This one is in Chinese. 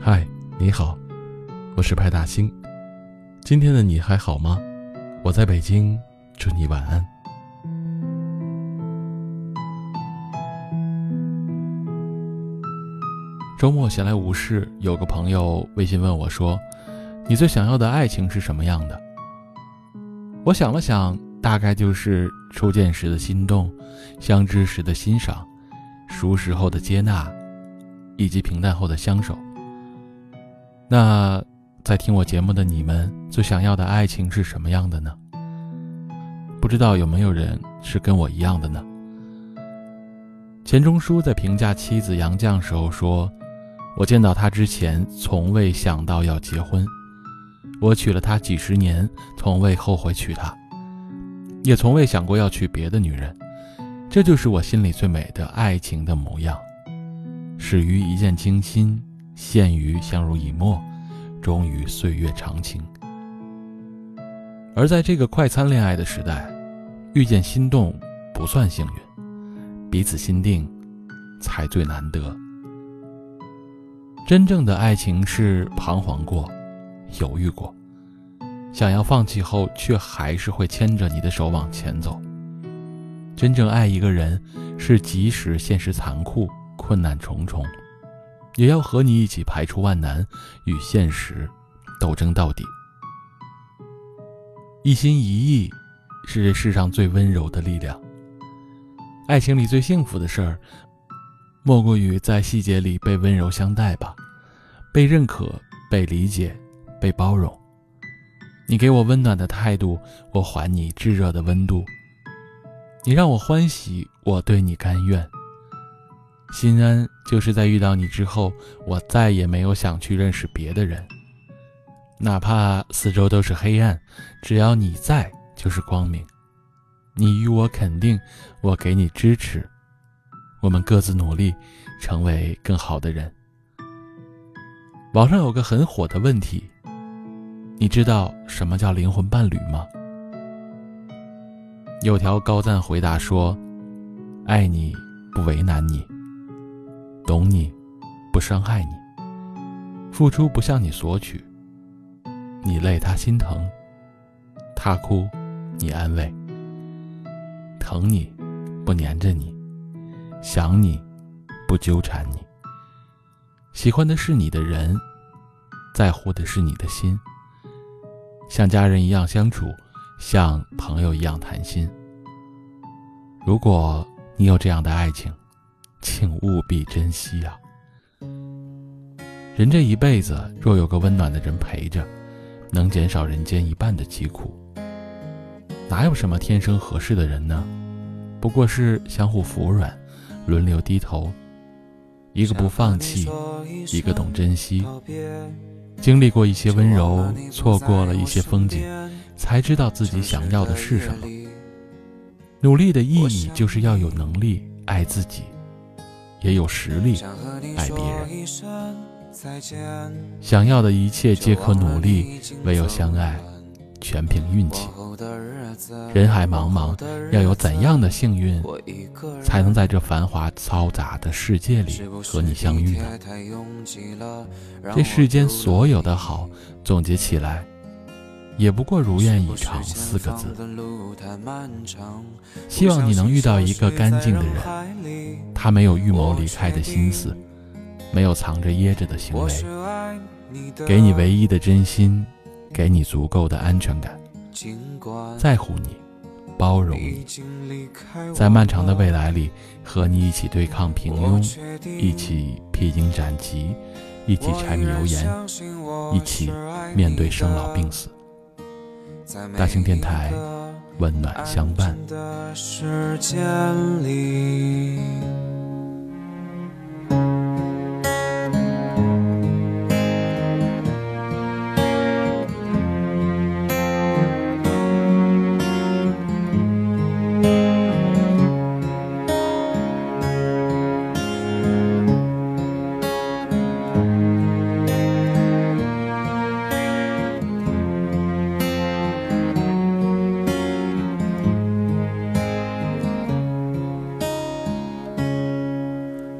嗨你好，我是派大星。今天的你还好吗？我在北京，祝你晚安。周末闲来无事，有个朋友微信问我说：“你最想要的爱情是什么样的？”我想了想，大概就是初见时的心动，相知时的欣赏，熟识后的接纳，以及平淡后的相守。那，在听我节目的你们，最想要的爱情是什么样的呢？不知道有没有人是跟我一样的呢？钱钟书在评价妻子杨绛时候说。我见到他之前，从未想到要结婚；我娶了她几十年，从未后悔娶她，也从未想过要娶别的女人。这就是我心里最美的爱情的模样，始于一见倾心，陷于相濡以沫，终于岁月长情。而在这个快餐恋爱的时代，遇见心动不算幸运，彼此心定才最难得。真正的爱情是彷徨过，犹豫过，想要放弃后，却还是会牵着你的手往前走。真正爱一个人，是即使现实残酷、困难重重，也要和你一起排除万难，与现实斗争到底。一心一意，是这世上最温柔的力量。爱情里最幸福的事儿。莫过于在细节里被温柔相待吧，被认可、被理解、被包容。你给我温暖的态度，我还你炙热的温度。你让我欢喜，我对你甘愿。心安就是在遇到你之后，我再也没有想去认识别的人，哪怕四周都是黑暗，只要你在就是光明。你与我肯定，我给你支持。我们各自努力，成为更好的人。网上有个很火的问题，你知道什么叫灵魂伴侣吗？有条高赞回答说：“爱你不为难你，懂你不伤害你，付出不向你索取。你累他心疼，他哭你安慰，疼你不粘着你。”想你，不纠缠你。喜欢的是你的人，在乎的是你的心。像家人一样相处，像朋友一样谈心。如果你有这样的爱情，请务必珍惜啊！人这一辈子，若有个温暖的人陪着，能减少人间一半的疾苦。哪有什么天生合适的人呢？不过是相互服软。轮流低头，一个不放弃，一个懂珍惜。经历过一些温柔，错过了一些风景，才知道自己想要的是什么。努力的意义就是要有能力爱自己，也有实力爱别人。想要的一切皆可努力，唯有相爱，全凭运气。人海茫茫，要有怎样的幸运，才能在这繁华嘈杂的世界里和你相遇呢？这世间所有的好，总结起来，也不过如愿以偿四个字。希望你能遇到一个干净的人，他没有预谋离开的心思，没有藏着掖着的行为，给你唯一的真心，给你足够的安全感。在乎你，包容你，在漫长的未来里，和你一起对抗平庸，一起披荆斩棘，一起柴米油盐，一起面对生老病死。大型电台，温暖相伴。